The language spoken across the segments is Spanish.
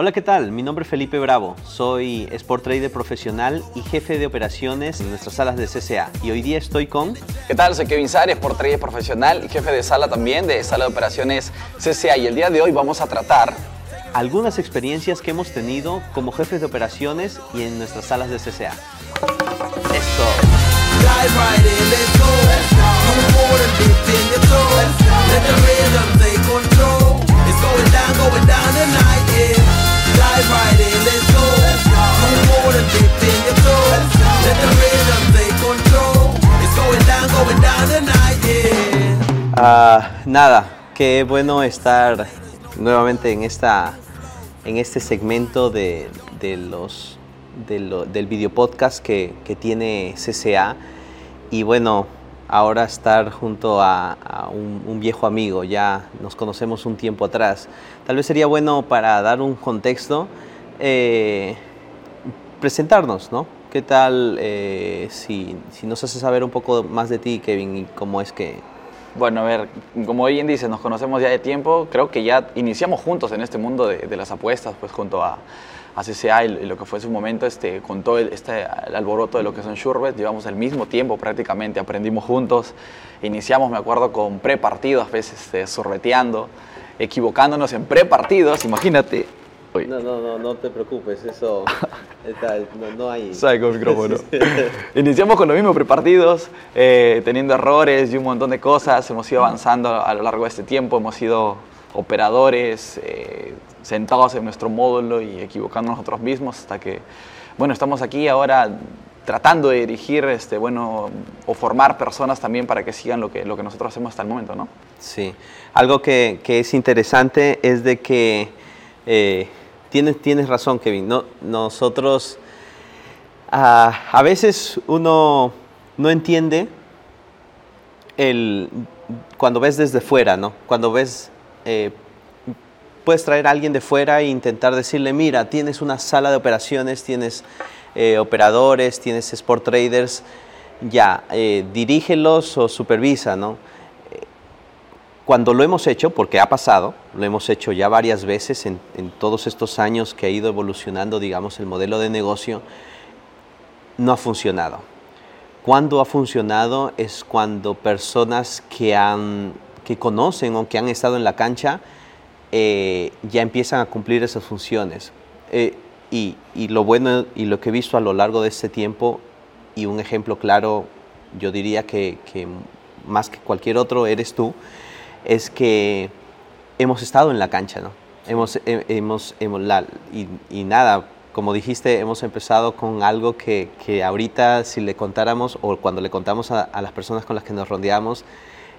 Hola, ¿qué tal? Mi nombre es Felipe Bravo. Soy Sport Trader profesional y jefe de operaciones en nuestras salas de CCA. Y hoy día estoy con... ¿Qué tal? Soy Kevin Sari, Sport Trader profesional y jefe de sala también de sala de operaciones CCA. Y el día de hoy vamos a tratar algunas experiencias que hemos tenido como jefes de operaciones y en nuestras salas de CCA. Eso. Nada, qué bueno estar nuevamente en, esta, en este segmento de, los, del video podcast que, tiene CCA. Y bueno, ahora estar junto a, un, viejo amigo, ya nos conocemos un tiempo atrás. Tal vez sería bueno para dar un contexto, eh, presentarnos, ¿no? ¿Qué tal eh, si, si, nos hace saber un poco más de ti, Kevin, y cómo es que... Bueno, a ver, como bien dice, nos conocemos ya de tiempo, creo que ya iniciamos juntos en este mundo de, las apuestas, pues junto a, a CCA y, lo que fue su momento, este, con todo el, este, alboroto de lo que son Shurbet, llevamos el mismo tiempo prácticamente, aprendimos juntos, iniciamos, me acuerdo, con pre-partidos, a veces este, sorbeteando, equivocándonos en pre-partidos, imagínate, no, no, no, no te preocupes, eso no, hay. Saco micrófono. Iniciamos con lo mismo, prepartidos, eh, teniendo errores y un montón de cosas. Hemos ido avanzando a lo largo de este tiempo, hemos sido operadores, eh, sentados en nuestro módulo y equivocándonos nosotros mismos hasta que, bueno, estamos aquí ahora tratando de dirigir, este, bueno, o formar personas también para que sigan lo que, lo que nosotros hacemos hasta el momento, ¿no? Sí. Algo que, que es interesante es de que eh, tienes, tienes razón, Kevin. No, nosotros, a veces uno no entiende el, cuando ves desde fuera, ¿no? Cuando ves, eh, puedes traer a alguien de fuera e intentar decirle, mira, tienes una sala de operaciones, tienes eh, operadores, tienes sport traders, ya, dirígelos o supervisa, ¿no? Cuando lo hemos hecho, porque ha pasado, lo hemos hecho ya varias veces en, todos estos años que ha ido evolucionando, digamos, el modelo de negocio, no ha funcionado. Cuando ha funcionado es cuando personas que, han, que conocen o que han estado en la cancha eh, ya empiezan a cumplir esas funciones. Eh, y, lo bueno y lo que he visto a lo largo de este tiempo, y un ejemplo claro, yo diría que, que más que cualquier otro, eres tú, es que hemos estado en la cancha, ¿no? Hemos, hemos, hemos la, y, nada, como dijiste, hemos empezado con algo que, que ahorita si le contáramos o cuando le contamos a, las personas con las que nos rodeamos,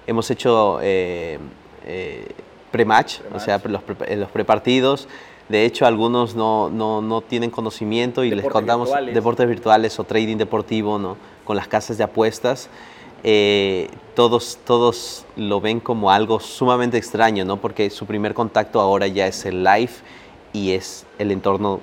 hemos hecho eh, eh, pre-match, o sea, los, pre, los prepartidos. De hecho, algunos no, no, no tienen conocimiento y les contamos deportes virtuales o trading deportivo, ¿no? Con las casas de apuestas. Eh, todos, todos lo ven como algo sumamente extraño, ¿no? Porque su primer contacto ahora ya es el live y es el entorno.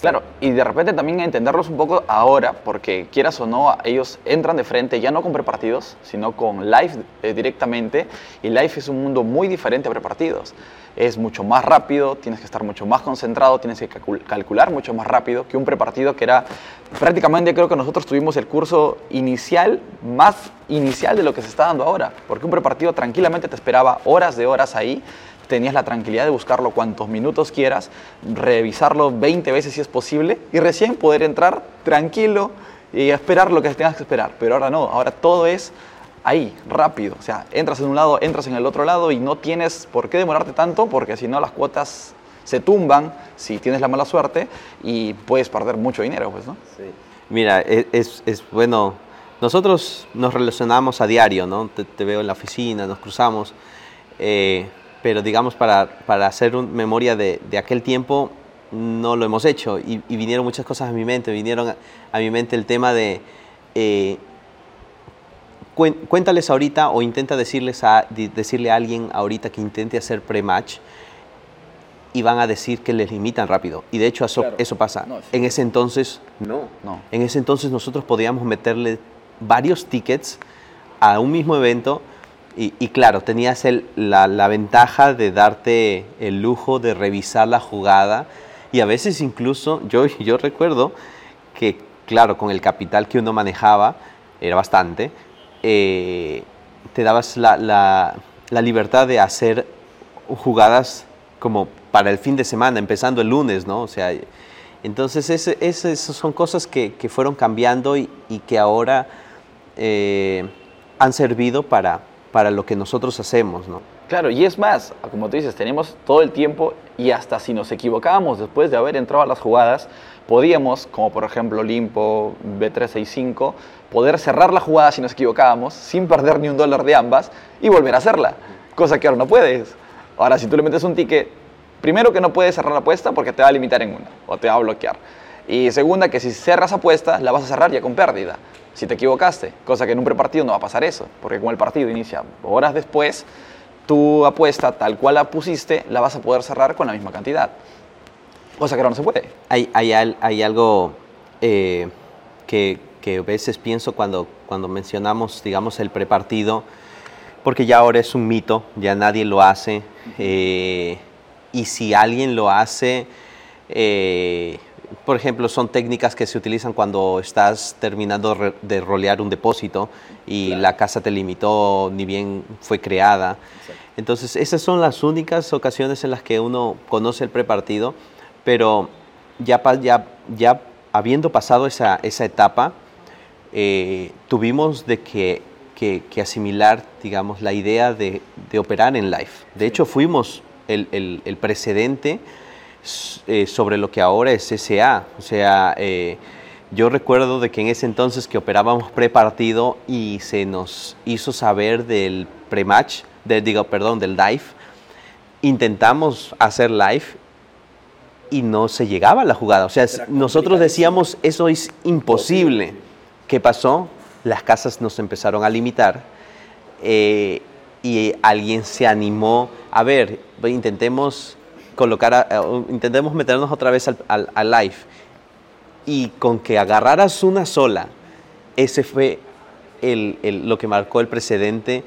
Claro, y de repente también entenderlos un poco ahora, porque quieras o no, ellos entran de frente ya no con prepartidos, sino con live eh, directamente, y live es un mundo muy diferente a prepartidos. Es mucho más rápido, tienes que estar mucho más concentrado, tienes que calcular mucho más rápido que un prepartido que era prácticamente creo que nosotros tuvimos el curso inicial, más inicial de lo que se está dando ahora, porque un prepartido tranquilamente te esperaba horas de horas ahí, tenías la tranquilidad de buscarlo cuantos minutos quieras, revisarlo 20 veces si es posible y recién poder entrar tranquilo y esperar lo que tengas que esperar, pero ahora no, ahora todo es ahí, rápido. O sea, entras en un lado, entras en el otro lado y no tienes por qué demorarte tanto porque si no las cuotas se tumban si tienes la mala suerte y puedes perder mucho dinero, pues, ¿no? Sí. Mira, e, es, es, bueno, nosotros nos relacionamos a diario, ¿no? Te, veo en la oficina, nos cruzamos, eh, pero digamos para, para hacer un, memoria de, de, aquel tiempo no lo hemos hecho y, vinieron muchas cosas a mi mente, vinieron a, mi mente el tema de... Eh, cuéntales ahorita o intenta decirles a, decirle a alguien ahorita que intente hacer pre-match y van a decir que les limitan rápido. Y de hecho eso, eso pasa. En ese entonces, no. no. En ese entonces nosotros podíamos meterle varios tickets a un mismo evento y, claro, tenías el, la, la, ventaja de darte el lujo de revisar la jugada Y a veces incluso, yo, yo recuerdo que, claro, con el capital que uno manejaba, era bastante, eh, te dabas la, la, la, libertad de hacer jugadas como para el fin de semana, empezando el lunes, ¿no? O sea, entonces esas son cosas que, que fueron cambiando y, y que ahora eh, han servido para, para lo que nosotros hacemos, ¿no? Claro, y es más, como tú dices, tenemos todo el tiempo y hasta si nos equivocábamos después de haber entrado a las jugadas, podíamos, como por ejemplo Limpo, B365, poder cerrar la jugada si nos equivocábamos sin perder ni un dólar de ambas y volver a hacerla, cosa que ahora no puedes. Ahora, si tú le metes un ticket, primero que no puedes cerrar la apuesta porque te va a limitar en una o te va a bloquear. Y segunda, que si cerras apuesta, la vas a cerrar ya con pérdida. Si te equivocaste, cosa que en un prepartido no va a pasar eso, porque como el partido inicia horas después, tu apuesta tal cual la pusiste, la vas a poder cerrar con la misma cantidad. Cosa que ahora no se puede. Hay, hay, hay algo eh, que, que, a veces pienso cuando, cuando mencionamos, digamos, el prepartido, porque ya ahora es un mito, ya nadie lo hace, eh, y si alguien lo hace, eh, por ejemplo, son técnicas que se utilizan cuando estás terminando de rolear un depósito y claro. la casa te limitó, ni bien fue creada. Exacto. Entonces, esas son las únicas ocasiones en las que uno conoce el prepartido, pero ya, ya, ya habiendo pasado esa, esa etapa, eh, tuvimos de que, que, que, asimilar, digamos, la idea de, de operar en live. De hecho, fuimos el, el, el precedente eh, sobre lo que ahora es SA. O sea, eh, yo recuerdo de que en ese entonces que operábamos prepartido y se nos hizo saber del pre-match, de, digo, perdón, del live, intentamos hacer live y no se llegaba a la jugada. O sea, nosotros decíamos, eso es imposible. ¿Qué pasó? Las casas nos empezaron a limitar eh, y alguien se animó, a ver, intentemos colocar, intentemos meternos otra vez al, al, al, live. Y con que agarraras una sola, ese fue el, el, lo que marcó el precedente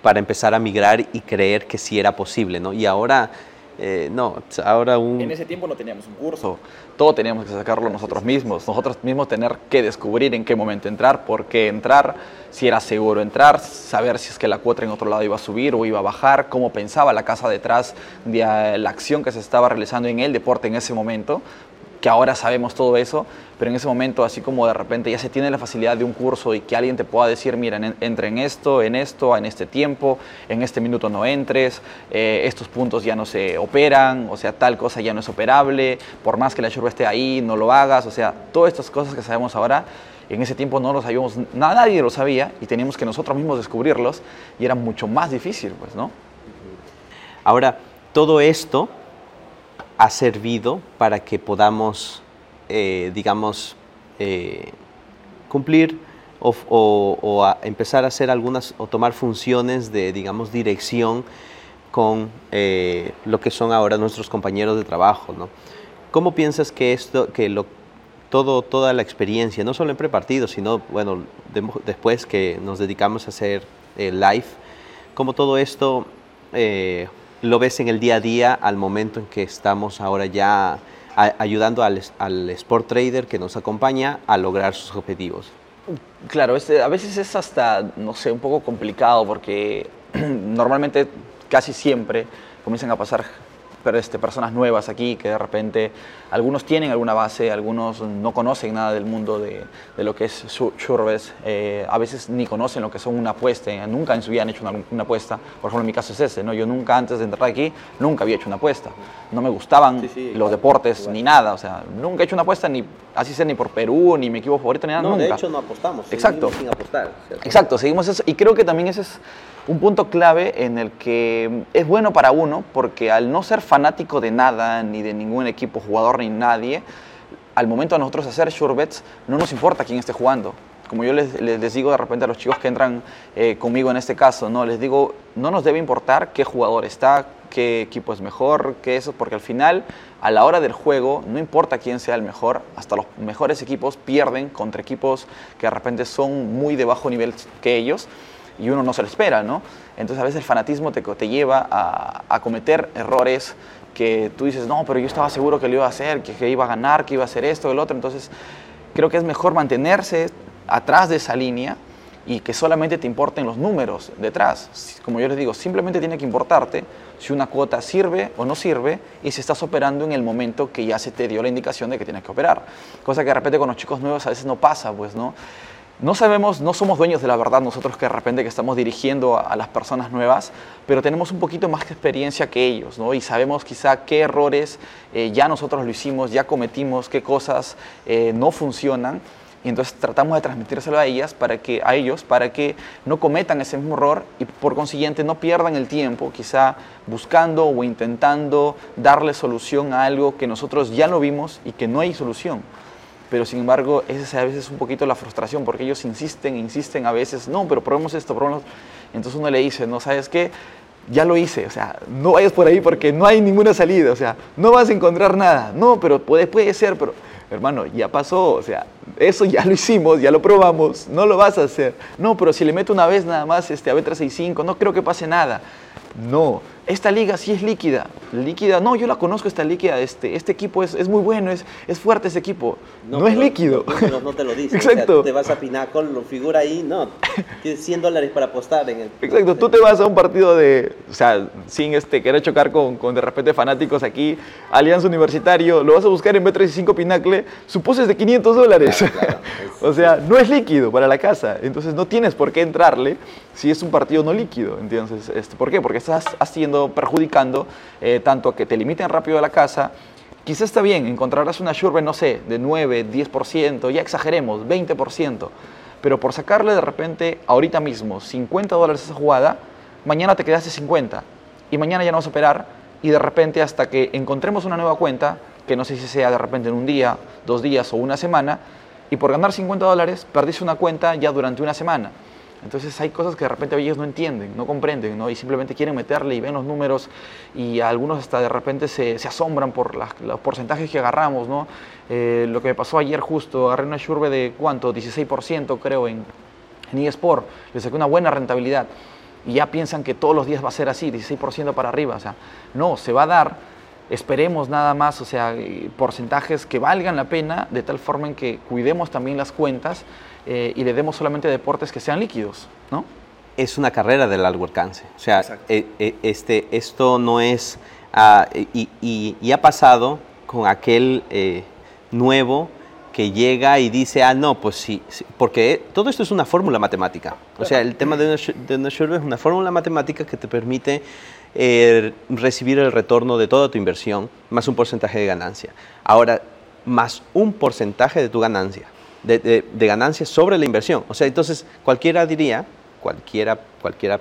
para empezar a migrar y creer que sí era posible, ¿no? Y ahora, eh, no, ahora un... En ese tiempo no teníamos un curso, todo teníamos que sacarlo nosotros mismos, nosotros mismos tener que descubrir en qué momento entrar, por qué entrar, si era seguro entrar, saber si es que la cuota en otro lado iba a subir o iba a bajar, cómo pensaba la casa detrás de eh, la acción que se estaba realizando en el deporte en ese momento, que ahora sabemos todo eso, pero en ese momento, así como de repente ya se tiene la facilidad de un curso y que alguien te pueda decir, mira, en, entra en esto, en esto, en este tiempo, en este minuto no entres, eh, estos puntos ya no se operan, o sea, tal cosa ya no es operable, por más que la churba esté ahí, no lo hagas, o sea, todas estas cosas que sabemos ahora, en ese tiempo no lo sabíamos, nadie lo sabía y teníamos que nosotros mismos descubrirlos y era mucho más difícil, pues, ¿no? Ahora, todo esto ha servido para que podamos, eh, digamos, eh, cumplir o, o, o a empezar a hacer algunas o tomar funciones de, digamos, dirección con eh, lo que son ahora nuestros compañeros de trabajo, ¿no? ¿Cómo piensas que esto, que lo, todo, toda la experiencia, no solo en prepartido, sino, bueno, de, después que nos dedicamos a hacer live, cómo todo esto lo ves en el día a día al momento en que estamos ahora ya ayudando al, al, sport trader que nos acompaña a lograr sus objetivos? Claro, a veces es hasta, no sé, un poco complicado porque normalmente casi siempre comienzan a pasar este, personas nuevas aquí que de repente algunos tienen alguna base, algunos no conocen nada del mundo de, de lo que es Shurbes, eh, a veces ni conocen lo que son una apuesta, nunca en su vida han hecho una, una, apuesta, por ejemplo en mi caso es ese, ¿no? yo nunca antes de entrar aquí, nunca había hecho una apuesta, no me gustaban sí, sí, los deportes igual. ni nada, o sea, nunca he hecho una apuesta ni así sea ni por Perú, ni mi equipo favorito, ni nada, no, nunca. de hecho no apostamos, Exacto. sin apostar. ¿cierto? Exacto, seguimos eso y creo que también ese es un punto clave en el que es bueno para uno porque al no ser fanático de nada, ni de ningún equipo, jugador, ni nadie, al momento de nosotros hacer sure bets no nos importa quién esté jugando. Como yo les, les digo de repente a los chicos que entran eh, conmigo en este caso, ¿no? les digo, no nos debe importar qué jugador está, qué equipo es mejor, qué eso, porque al final, a la hora del juego, no importa quién sea el mejor, hasta los mejores equipos pierden contra equipos que de repente son muy de bajo nivel que ellos y uno no se lo espera, ¿no? Entonces a veces el fanatismo te, te lleva a, a, cometer errores que tú dices, no, pero yo estaba seguro que lo iba a hacer, que, que iba a ganar, que iba a hacer esto, el otro. Entonces, creo que es mejor mantenerse atrás de esa línea y que solamente te importen los números detrás. Como yo les digo, simplemente tiene que importarte si una cuota sirve o no sirve y si estás operando en el momento que ya se te dio la indicación de que tienes que operar. Cosa que de repente con los chicos nuevos a veces no pasa, pues, ¿no? No sabemos, no somos dueños de la verdad nosotros que de repente que estamos dirigiendo a, las personas nuevas, pero tenemos un poquito más de experiencia que ellos, ¿no? Y sabemos quizá qué errores eh, ya nosotros lo hicimos, ya cometimos, qué cosas eh, no funcionan y entonces tratamos de transmitírselo a ellas para que a ellos para que no cometan ese mismo error y por consiguiente no pierdan el tiempo quizá buscando o intentando darle solución a algo que nosotros ya lo vimos y que no hay solución pero sin embargo esa es a veces un poquito la frustración porque ellos insisten insisten a veces no pero probemos esto probemos entonces uno le dice no sabes qué ya lo hice, o sea, no vayas por ahí porque no hay ninguna salida, o sea, no vas a encontrar nada, no, pero puede, puede ser, pero hermano, ya pasó, o sea, eso ya lo hicimos, ya lo probamos, no lo vas a hacer. No, pero si le meto una vez nada más este, a B365, no creo que pase nada. No, esta liga sí es líquida. Líquida, no, yo la conozco esta líquida, este, este equipo es, es muy bueno, es, es fuerte ese equipo. No, es líquido. No, no, te lo dice. Exacto. te vas a Pinnacle, lo figura ahí, no, tienes 100 dólares para apostar en el... Exacto, tú te vas a un partido de, o sea, sin este, querer chocar con, con de repente fanáticos aquí, Alianza Universitario, lo vas a buscar en B35 Pinacle, su pose es de 500 dólares. o sea, no es líquido para la casa, entonces no tienes por qué entrarle si es un partido no líquido. Entonces, este, ¿por qué? Porque estás haciendo, perjudicando eh, tanto que te limiten rápido a la casa. Quizás está bien, encontrarás una Shurbe, no sé, de 9, 10%, ya exageremos, 20%, pero por sacarle de repente, ahorita mismo, 50 dólares a esa jugada, mañana te quedaste 50 y mañana ya no vas a operar y de repente hasta que encontremos una nueva cuenta, que no sé si sea de repente en un día, dos días o una semana, y por ganar 50 dólares perdiste una cuenta ya durante una semana. Entonces hay cosas que de repente ellos no entienden, no comprenden, ¿no? y simplemente quieren meterle y ven los números y algunos hasta de repente se, se asombran por los porcentajes que agarramos. ¿no? Eh, lo que me pasó ayer justo, agarré una Shurbe de cuánto, 16% creo en, en eSport, le saqué una buena rentabilidad y ya piensan que todos los días va a ser así, 16% para arriba. O sea, no, se va a dar, esperemos nada más, o sea, eh, porcentajes que valgan la pena, de tal forma en que cuidemos también las cuentas eh, y le demos solamente deportes que sean líquidos, ¿no? Es una carrera de largo alcance. O sea, eh, eh, este, esto no es... Ah, y, y, ha pasado con aquel nuevo que llega y dice, ah, no, pues sí, porque todo esto es una fórmula matemática. O sea, el tema de una, es una fórmula matemática que te permite recibir el retorno de toda tu inversión más un porcentaje de ganancia. Ahora, más un porcentaje de tu ganancia de, ganancias sobre la inversión. O sea, entonces cualquiera diría, cualquiera, cualquiera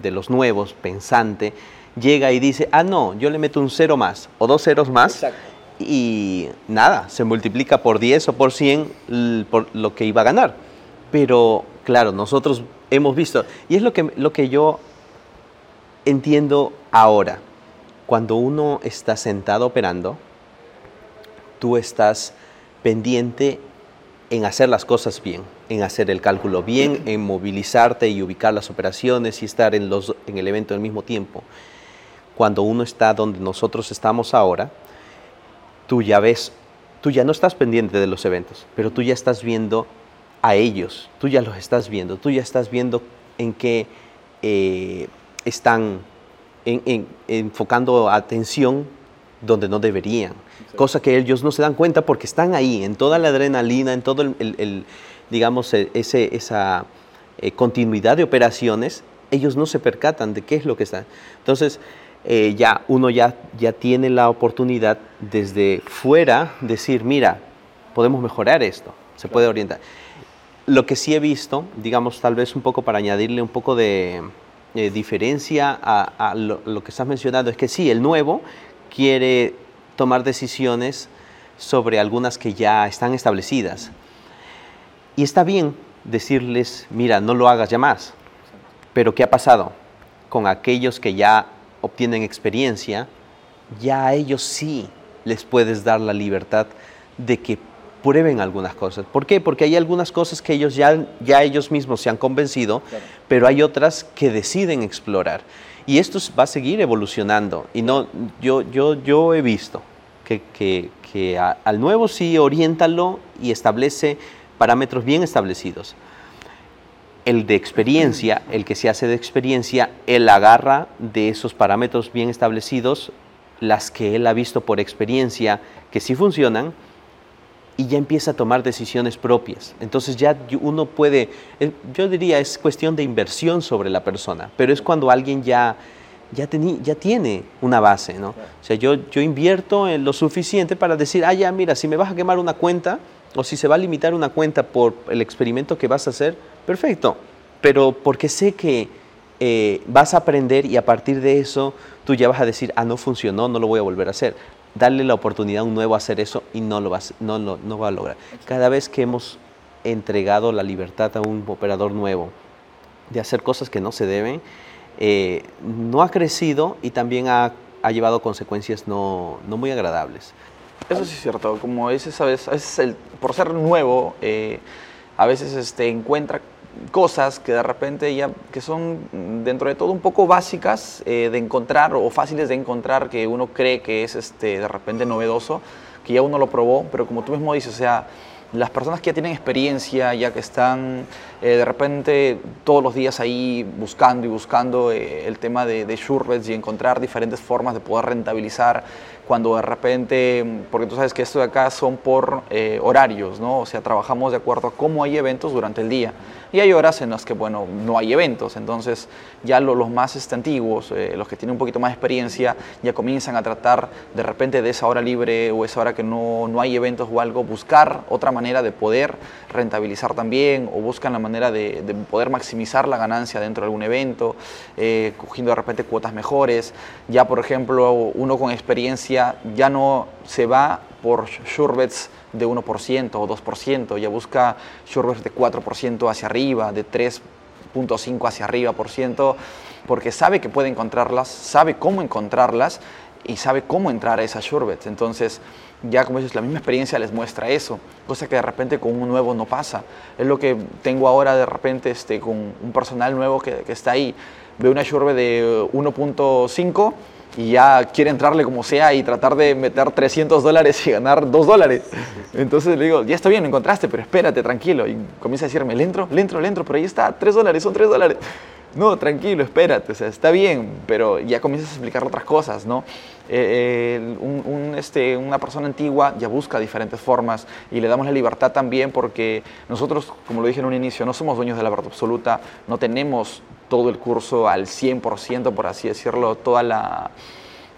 de los nuevos, pensante, llega y dice, ah, no, yo le meto un cero más o dos ceros más. Y nada, se multiplica por 10 o por 100 por lo que iba a ganar. Pero claro, nosotros hemos visto, y es lo que, lo que yo entiendo ahora, cuando uno está sentado operando, tú estás pendiente en hacer las cosas bien, en hacer el cálculo bien, en movilizarte y ubicar las operaciones y estar en, los, en el evento al mismo tiempo. Cuando uno está donde nosotros estamos ahora, tú ya ves, tú ya no estás pendiente de los eventos, pero tú ya estás viendo a ellos, tú ya los estás viendo, tú ya estás viendo en qué eh, están enfocando atención donde no deberían cosa que ellos no se dan cuenta porque están ahí, en toda la adrenalina, en todo el, digamos, e, ese, esa eh, continuidad de operaciones, ellos no se percatan de qué es lo que está. Entonces, eh, ya uno ya, ya tiene la oportunidad desde fuera decir, mira, podemos mejorar esto, se puede orientar. Lo que sí he visto, digamos, tal vez un poco para añadirle un poco de eh, diferencia a, lo, lo, que estás mencionando, es que sí, el nuevo quiere tomar decisiones sobre algunas que ya están establecidas. Y está bien decirles, mira, no lo hagas ya más. Pero ¿qué ha pasado? Con aquellos que ya obtienen experiencia, ya a ellos sí les puedes dar la libertad de que prueben algunas cosas. ¿Por qué? Porque hay algunas cosas que ellos ya, ya ellos mismos se han convencido, pero hay otras que deciden explorar. Y esto va a seguir evolucionando. Y no, yo, yo, yo he visto que, al nuevo sí oriéntalo y establece parámetros bien establecidos. El de experiencia, el que se hace de experiencia, él agarra de esos parámetros bien establecidos las que él ha visto por experiencia que sí funcionan y ya empieza a tomar decisiones propias. Entonces ya uno puede, eh, yo diría, es cuestión de inversión sobre la persona, pero es cuando alguien ya, ya, ya tiene una base, ¿no? O sea, yo, yo invierto en lo suficiente para decir, ah, ya, mira, si me vas a quemar una cuenta o si se va a limitar una cuenta por el experimento que vas a hacer, perfecto, pero porque sé que eh, vas a aprender y a partir de eso tú ya vas a decir, ah, no funcionó, no lo voy a volver a hacer darle la oportunidad a un nuevo a hacer eso y no lo va, no, no va a lograr. Cada vez que hemos entregado la libertad a un operador nuevo de hacer cosas que no se deben, eh, no ha crecido y también ha, ha llevado consecuencias no, no, muy agradables. Eso sí es cierto, como dices, a veces, a veces el, por ser nuevo, eh, a veces este, encuentra cosas que de repente ya que son dentro de todo un poco básicas eh, de encontrar o fáciles de encontrar que uno cree que es este, de repente novedoso, que ya uno lo probó, pero como tú mismo dices, o sea, las personas que ya tienen experiencia, ya que están eh, de repente todos los días ahí buscando y buscando eh, el tema de, de y encontrar diferentes formas de poder rentabilizar cuando de repente, porque tú sabes que esto de acá son por horarios, ¿no? O sea, trabajamos de acuerdo a cómo hay eventos durante el día. Y hay horas en las que, bueno, no hay eventos, entonces ya los más este, antiguos, eh, los que tienen un poquito más experiencia, ya comienzan a tratar de repente de esa hora libre o esa hora que no, no hay eventos o algo, buscar otra manera de poder rentabilizar también o buscan la manera de, poder maximizar la ganancia dentro de algún evento, eh, cogiendo de repente cuotas mejores. Ya, por ejemplo, uno con experiencia ya no se va por surebets de 1% o 2%, ya busca surebets de 4% hacia arriba, de 3.5 hacia arriba por ciento, porque sabe que puede encontrarlas, sabe cómo encontrarlas y sabe cómo entrar a esas surebets. Entonces, ya como dices, la misma experiencia les muestra eso, cosa que de repente con un nuevo no pasa. Es lo que tengo ahora de repente este, con un personal nuevo que, está ahí. Veo una surbet de 1.5 y ya quiere entrarle como sea y tratar de meter 300 dólares y ganar 2 dólares. Entonces le digo, ya está bien, lo encontraste, pero espérate, tranquilo. Y comienza a decirme, le entro, le entro, le entro, pero ahí está, 3 dólares, son 3 dólares. No, tranquilo, espérate, o sea, está bien, pero ya comienzas a explicar otras cosas, ¿no? Eh, un, este, una persona antigua ya busca diferentes formas y le damos la libertad también porque nosotros, como lo dije en un inicio, no somos dueños de la verdad absoluta, no tenemos todo el curso al 100%, por así decirlo, toda la,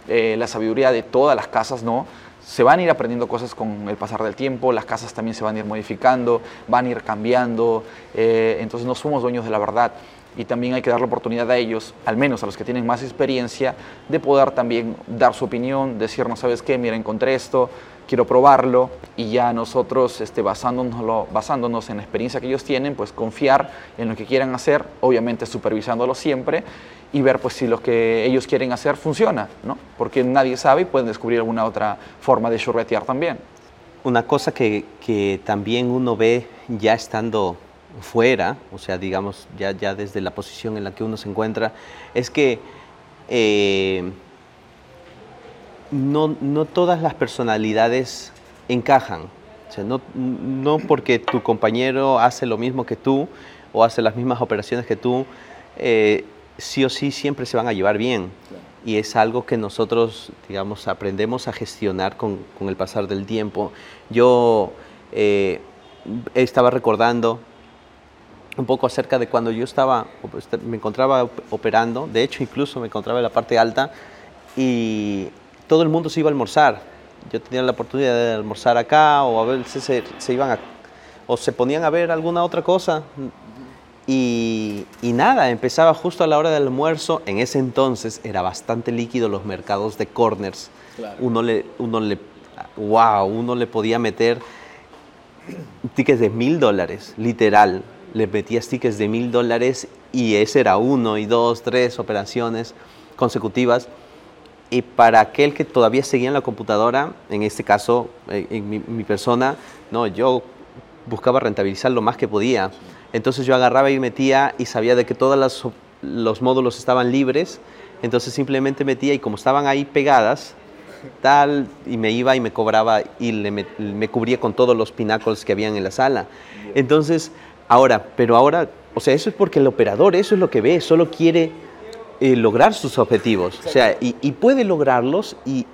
eh, la sabiduría de todas las casas, ¿no? Se van a ir aprendiendo cosas con el pasar del tiempo, las casas también se van a ir modificando, van a ir cambiando, eh, entonces no somos dueños de la verdad y también hay que dar la oportunidad a ellos, al menos a los que tienen más experiencia, de poder también dar su opinión, decirnos, ¿sabes qué? Mira, encontré esto, quiero probarlo y ya nosotros este, basándonos, basándonos en la experiencia que ellos tienen, pues confiar en lo que quieran hacer, obviamente supervisándolo siempre y ver pues si lo que ellos quieren hacer funciona, ¿no? Porque nadie sabe y pueden descubrir alguna otra forma de churretear también. Una cosa que, que también uno ve ya estando fuera, o sea, digamos, ya, ya desde la posición en la que uno se encuentra, es que eh, no, no todas las personalidades encajan. O sea, no, no, porque tu compañero hace lo mismo que tú o hace las mismas operaciones que tú, eh, sí o sí siempre se van a llevar bien. Y es algo que nosotros, digamos, aprendemos a gestionar con, con el pasar del tiempo. Yo eh, estaba recordando un poco acerca de cuando yo estaba, me encontraba operando, de hecho incluso me encontraba en la parte alta y todo el mundo se iba a almorzar. Yo tenía la oportunidad de almorzar acá o a veces se, iban a, o se ponían a ver alguna otra cosa. Y, nada, empezaba justo a la hora del almuerzo. En ese entonces era bastante líquido los mercados de corners. Uno le, uno le, wow, uno le podía meter tickets de mil dólares, literal. Le metía tickets de mil dólares y ese era uno y dos, tres operaciones consecutivas Y para aquel que todavía seguía en la computadora, en este caso, eh, en mi, mi persona, no, yo buscaba rentabilizar lo más que podía. Entonces yo agarraba y metía y sabía de que todos los módulos estaban libres, entonces simplemente metía y como estaban ahí pegadas, tal, y me iba y me cobraba y le me, me cubría con todos los pináculos que habían en la sala. Entonces, ahora, pero ahora, o sea, eso es porque el operador, eso es lo que ve, solo quiere eh, lograr sus objetivos, o sea, y, y puede lograrlos y,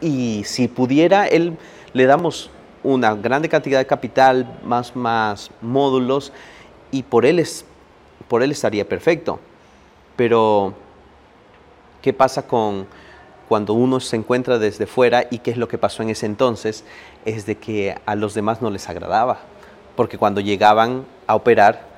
y si pudiera, él le damos una grande cantidad de capital, más, más módulos, y por él, es, por él estaría perfecto. Pero, ¿qué pasa con cuando uno se encuentra desde fuera y qué es lo que pasó en ese entonces? Es de que a los demás no les agradaba, porque cuando llegaban a operar,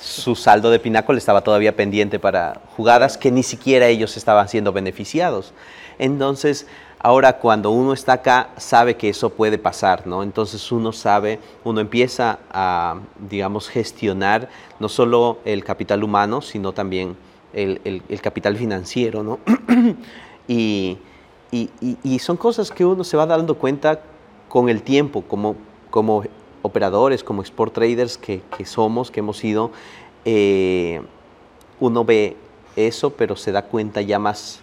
su saldo de pináculo estaba todavía pendiente para jugadas que ni siquiera ellos estaban siendo beneficiados. Entonces, ahora cuando uno está acá, sabe que eso puede pasar, ¿no? Entonces uno sabe, uno empieza a, digamos, gestionar no solo el capital humano, sino también el, el- capital financiero, ¿no? y, y- y- y son cosas que uno se va dando cuenta con el tiempo, como, como operadores, como export traders que, somos, que hemos sido, eh, uno ve eso, pero se da cuenta ya más,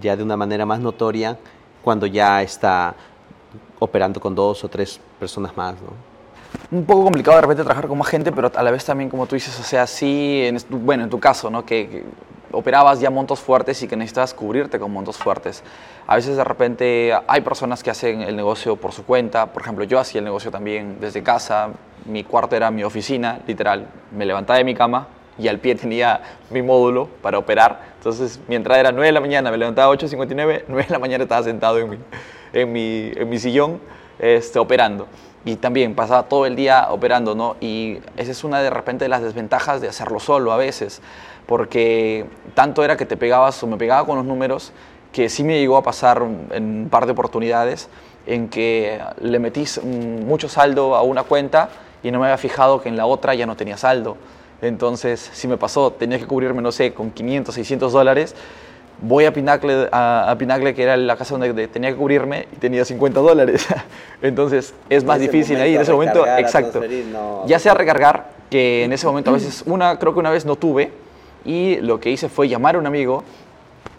ya de una manera más notoria cuando ya está operando con dos o tres personas más, ¿no? un poco complicado de repente trabajar con más gente, pero a la vez también, como tú dices, o sea, sí, en, bueno, en tu caso, ¿no? Que operabas ya montos fuertes y que necesitas cubrirte con montos fuertes. A veces de repente hay personas que hacen el negocio por su cuenta, por ejemplo, yo hacía el negocio también desde casa, mi cuarto era mi oficina, literal, me levantaba de mi cama y al pie tenía mi módulo para operar, entonces mi entrada era 9 de la mañana, me levantaba a 8.59, 9 de la mañana estaba sentado en mi, en mi, en mi sillón este, operando. Y también pasaba todo el día operando, ¿no? Y esa es una de repente de las desventajas de hacerlo solo a veces, porque tanto era que te pegabas o me pegaba con los números, que sí me llegó a pasar en un par de oportunidades en que le metís mucho saldo a una cuenta y no me había fijado que en la otra ya no tenía saldo. Entonces, sí me pasó, tenía que cubrirme, no sé, con 500, 600 dólares. Voy a Pinacle, a, a Pinacle, que era la casa donde de- tenía que cubrirme, y tenía 50 dólares. Entonces, es más En difícil ahí, en ese momento, exacto. no- Ya sea recargar, que en ese momento a veces, una, creo que una vez no tuve, y lo que hice fue llamar a un amigo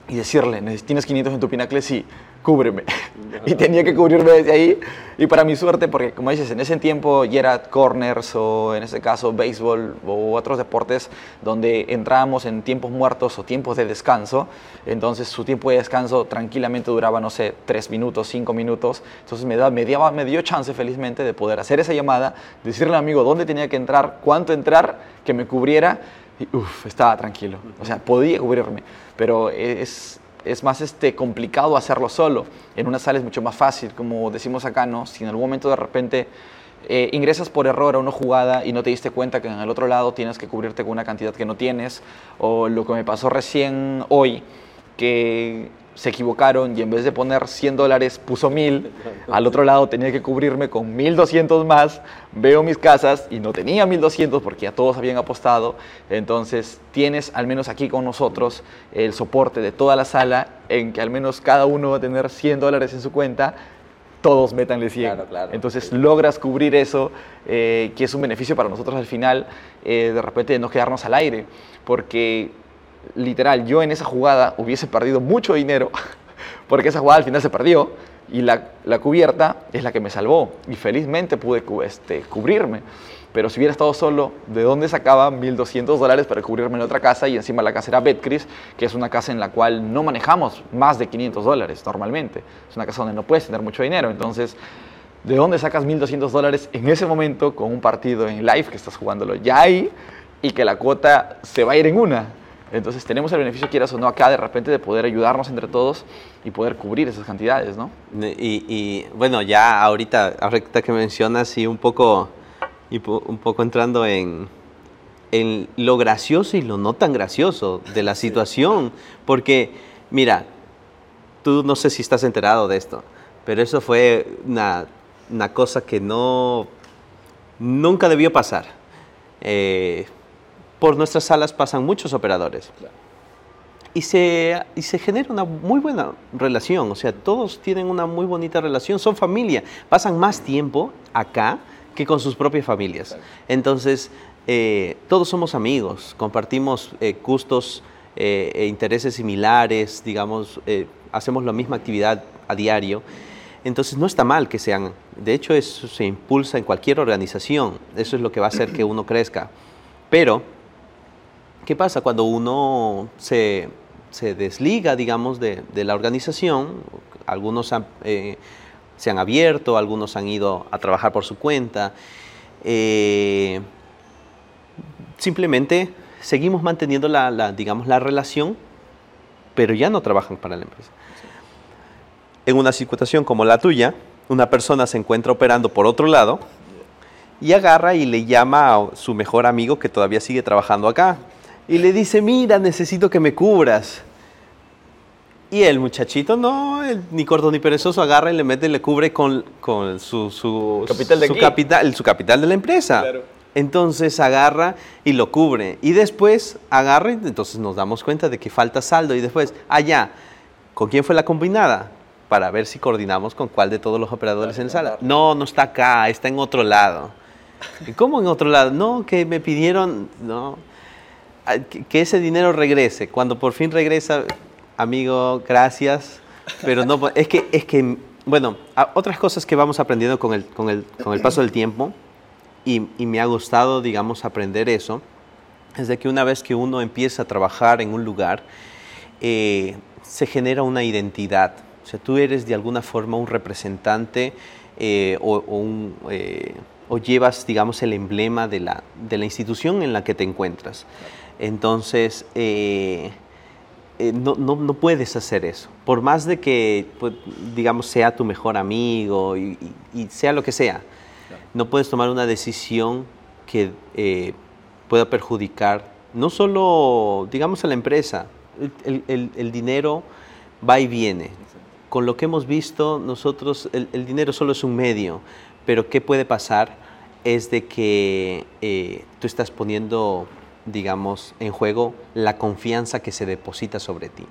y decirle, "Neces- ¿tienes 500 en tu Pinacle? Sí, cúbreme. y tenía que cubrirme desde ahí. Y para mi suerte, porque como dices, en ese tiempo ya era corners o en ese caso béisbol o otros deportes donde entrábamos en tiempos muertos o tiempos de descanso. Entonces su tiempo de descanso tranquilamente duraba, no sé, tres minutos, cinco minutos. Entonces me, da, me, daba- me dio chance felizmente de poder hacer esa llamada, decirle al amigo dónde tenía que entrar, cuánto entrar, que me cubriera. Y estaba tranquilo. O sea, podía cubrirme. Pero es, es más este, complicado hacerlo solo. En una sala es mucho más fácil, como decimos acá, ¿no? Si en algún momento de repente eh, ingresas por error a una jugada y no te diste cuenta que en el otro lado tienes que cubrirte con una cantidad que no tienes, o lo que me pasó recién hoy, que se equivocaron y en vez de poner 100 dólares puso 1000, al otro lado tenía que cubrirme con 1200 más, veo mis casas y no tenía 1200 porque ya todos habían apostado, entonces tienes al menos aquí con nosotros el soporte de toda la sala en que al menos cada uno va a tener 100 dólares en su cuenta, todos métanle 100. Claro, claro. Entonces logras cubrir eso, eh, que es un beneficio para nosotros al final, eh, de repente de no quedarnos al aire, porque literal, yo en esa jugada hubiese perdido mucho dinero, porque esa jugada al final se perdió, y la, cubierta es la que me salvó, y felizmente pude este, cubrirme. Pero si hubiera estado solo, ¿de dónde sacaba 1.200 dólares para cubrirme en otra casa? Y encima la casa era Betcris, que es una casa en la cual no manejamos más de 500 dólares normalmente. Es una casa donde no puedes tener mucho dinero. Entonces, ¿de dónde sacas 1.200 dólares en ese momento con un partido en live que estás jugándolo ya ahí y que la cuota se va a ir en una? Entonces tenemos el beneficio, quieras o no, acá de repente de poder ayudarnos entre todos y poder cubrir esas cantidades, ¿no? Y, y, bueno, ya ahorita, ahorita que mencionas, y un poco, y po- un poco entrando en, en lo gracioso y lo no tan gracioso de la situación. Porque, mira, tú no sé si estás enterado de esto, pero eso fue una, una cosa que no, nunca debió pasar. Eh, por nuestras salas pasan muchos operadores. y se, y se genera una muy buena relación, o sea, todos tienen una muy bonita relación, son familia, pasan más tiempo acá que con sus propias familias. Entonces, eh, todos somos amigos, compartimos eh, gustos eh, e intereses similares, digamos, hacemos la misma actividad a diario. Entonces no está mal que sean, de hecho eso se impulsa en cualquier organización, eso es lo que va a hacer que uno crezca. Pero, ¿qué pasa cuando uno se, se desliga, digamos, de, de, la organización? Algunos eh, se han abierto, algunos han ido a trabajar por su cuenta. Eh, simplemente seguimos manteniendo la, digamos, la relación, pero ya no trabajan para la empresa en una situación como la tuya, una persona se encuentra operando por otro lado y agarra y le llama a su mejor amigo que todavía sigue trabajando acá y le dice, mira, necesito que me cubras. Y el muchachito, no, ni corto ni perezoso, agarra y le mete y le cubre con, con su, su, capital de su, capital, su capital de la empresa. Entonces agarra y lo cubre. Y después agarra y entonces nos damos cuenta de que falta saldo. Y después, allá, ¿con quién fue la combinada? para ver si coordinamos con cuál de todos los operadores en sala. No, no está acá, está en otro lado. ¿Y cómo en otro lado? No, que me pidieron, no, que, ese dinero regrese. Cuando por fin regresa, amigo, gracias, pero no, es que, es que, bueno, otras cosas que vamos aprendiendo con el, con el, con el paso del tiempo, y, y, me ha gustado, digamos, aprender eso, es de que una vez que uno empieza a trabajar en un lugar, eh, se genera una identidad o sea, tú eres de alguna forma un representante eh, eh, o, llevas, digamos, el emblema de la, de la, institución en la que te encuentras. Entonces, eh, no, no, no, puedes hacer eso. Por más de que, pues, digamos, sea tu mejor amigo y, sea lo que sea, no puedes tomar una decisión que pueda perjudicar no solo, digamos, a la empresa. El, el, el dinero va y viene con lo que hemos visto, nosotros, el, dinero solo es un medio, pero ¿qué puede pasar? Es de que eh, tú estás poniendo, digamos, en juego la confianza que se deposita sobre ti.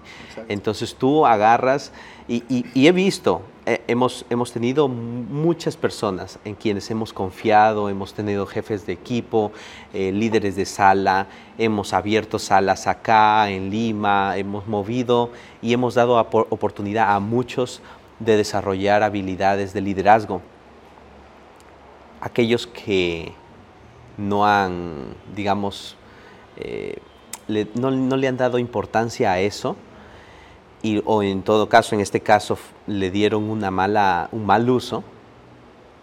Entonces tú agarras, y, he visto, eh, hemos, hemos tenido muchas personas en quienes hemos confiado, hemos tenido jefes de equipo, eh, líderes de sala, hemos abierto salas acá, en Lima, hemos movido y hemos dado oportunidad a muchos de desarrollar habilidades de liderazgo. Aquellos que no han, digamos, eh, no, no le han dado importancia a eso, o en todo caso, en este caso, le dieron una mala, un mal uso,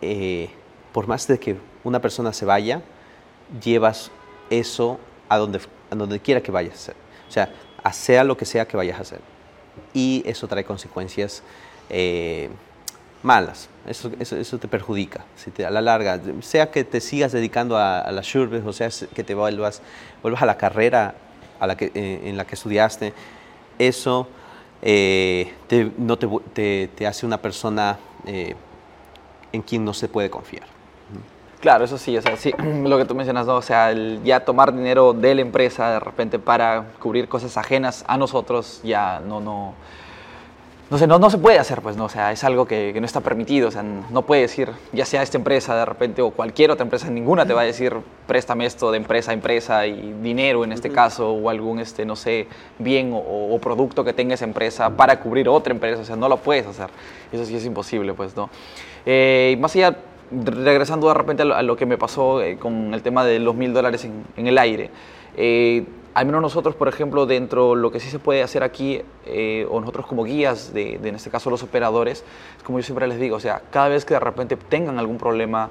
eh, por más de que una persona se vaya, llevas eso a donde, a donde quiera que vayas a hacer. O sea, a sea lo que sea que vayas a hacer. Y eso trae consecuencias eh, malas. Eso, eso, te perjudica si te, a la larga. Sea que te sigas dedicando a, las shurbes, o sea que te vuelvas, vuelvas a la carrera a la que, eh, en la que estudiaste, eso eh, te, no te, te, hace una persona eh, en quien no se puede confiar. Claro, eso sí, o sea, sí, lo que tú mencionas, ¿no? o sea, ya tomar dinero de la empresa de repente para cubrir cosas ajenas a nosotros, ya no, no, no sé, no, no se puede hacer, pues, ¿no? O sea, es algo que, no está permitido, o sea, no puede decir, ya sea esta empresa de repente o cualquier otra empresa, ninguna te va a decir, préstame esto de empresa a empresa y dinero en este caso, o algún, este, no sé, bien o, producto que tenga esa empresa para cubrir otra empresa, o sea, no lo puedes hacer, eso sí es imposible, pues, ¿no? Eh, más allá, regresando de repente a lo, que me pasó eh, con el tema de los mil dólares en, en, el aire, eh, al menos nosotros, por ejemplo, dentro lo que sí se puede hacer aquí, eh, o nosotros como guías, de, en este caso los operadores, como yo siempre les digo, o sea, cada vez que de repente tengan algún problema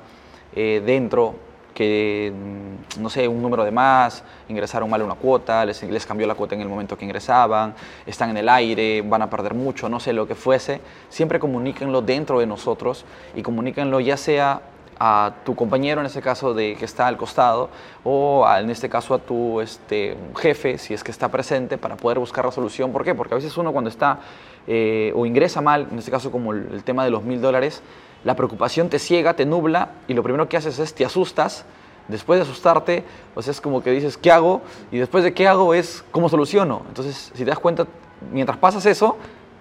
eh, dentro, que, mm, no sé, un número de más, ingresaron mal una cuota, les, les cambió la cuota en el momento que ingresaban, están en el aire, van a perder mucho, no sé, lo que fuese, siempre comuníquenlo dentro de nosotros y comuníquenlo ya sea a tu compañero, en este caso de que está al costado, o en este caso a tu este, jefe, si es que está presente, para poder buscar la solución. ¿Por qué? Porque a veces uno cuando está eh, o ingresa mal, en este caso como el, tema de los mil dólares, la preocupación te ciega, te nubla, y lo primero que haces es te asustas, después de asustarte, o sea, es como que dices, ¿qué hago? Y después de qué hago es cómo soluciono. Entonces, si te das cuenta, mientras pasas eso,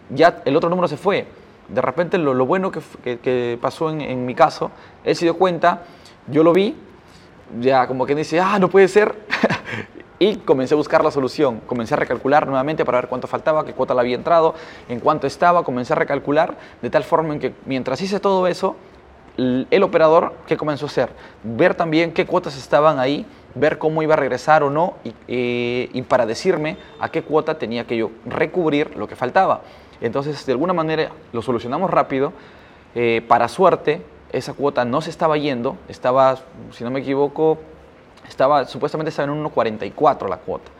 ya el otro número se fue. De repente, lo, bueno que, pasó en, mi caso, él se dio cuenta, yo lo vi, ya como que dice, ah, no puede ser. y comencé a buscar la solución. Comencé a recalcular nuevamente para ver cuánto faltaba, qué cuota le había entrado, en cuánto estaba. Comencé a recalcular de tal forma en que mientras hice todo eso, el operador, ¿qué comenzó a hacer? Ver también qué cuotas estaban ahí, ver cómo iba a regresar o no y, eh, para decirme a qué cuota tenía que yo recubrir lo que faltaba. Entonces, de alguna manera lo solucionamos rápido. Eh, para suerte, esa cuota no se estaba yendo, estaba, si no me equivoco, estaba supuestamente estaba en 1.44 la cuota.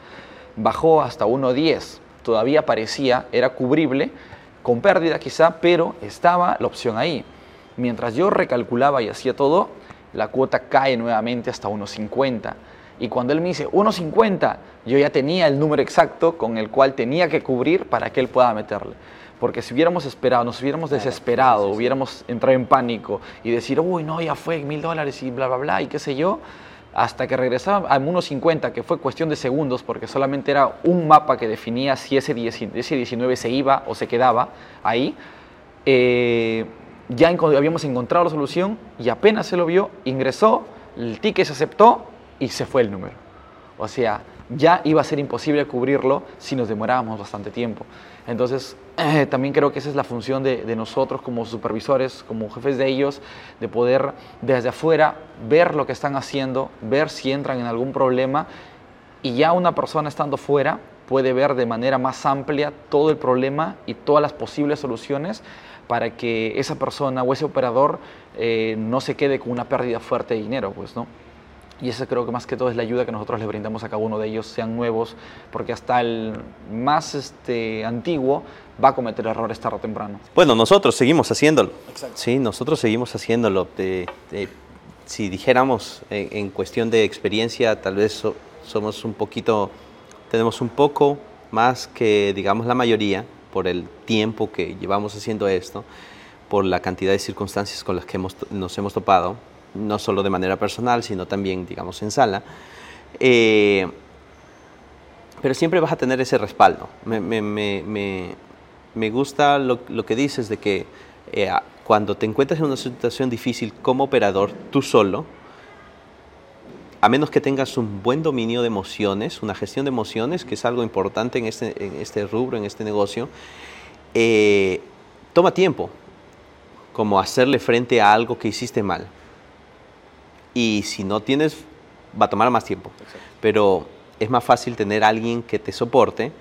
Bajó hasta 1.10. Todavía parecía, era cubrible, con pérdida quizá, pero estaba la opción ahí. Mientras yo recalculaba y hacía todo, la cuota cae nuevamente hasta 1.50. Y cuando él me dice 1.50, yo ya tenía el número exacto con el cual tenía que cubrir para que él pueda meterle. Porque si hubiéramos esperado, nos hubiéramos desesperado, hubiéramos entrado en pánico y decir, uy, no, ya fue mil dólares y bla, bla, bla, y qué sé yo, hasta que regresaba a 1.50, que fue cuestión de segundos, porque solamente era un mapa que definía si ese, 19 se iba o se quedaba ahí. Eh, ya habíamos encontrado la solución y apenas se lo vio, ingresó, el ticket se aceptó y se fue el número. O sea, ya iba a ser imposible cubrirlo si nos demorábamos bastante tiempo. Entonces, también creo que esa es la función de, de, nosotros como supervisores, como jefes de ellos, de poder desde afuera ver lo que están haciendo, ver si entran en algún problema y ya una persona estando fuera puede ver de manera más amplia todo el problema y todas las posibles soluciones para que esa persona o ese operador eh, no se quede con una pérdida fuerte de dinero, pues, ¿no? Y eso creo que más que todo es la ayuda que nosotros les brindamos a cada uno de ellos, sean nuevos, porque hasta el más este, antiguo va a cometer errores tarde o temprano. Bueno, nosotros seguimos haciéndolo. Exacto. Sí, nosotros seguimos haciéndolo. si dijéramos en, cuestión de experiencia, tal vez somos un poquito, tenemos un poco más que, digamos, la mayoría, por el tiempo que llevamos haciendo esto, por la cantidad de circunstancias con las que nos hemos topado, no solo de manera personal, sino también, digamos, en sala. Eh, pero siempre vas a tener ese respaldo. Me, me, me, me gusta lo, lo, que dices de que eh, cuando te encuentras en una situación difícil como operador, tú solo, a menos que tengas un buen dominio de emociones, una gestión de emociones, que es algo importante en este, en este rubro, en este negocio, eh, toma tiempo, como hacerle frente a algo que hiciste mal. Y si no tienes, va a tomar más tiempo. Pero es más fácil tener alguien que te soporte,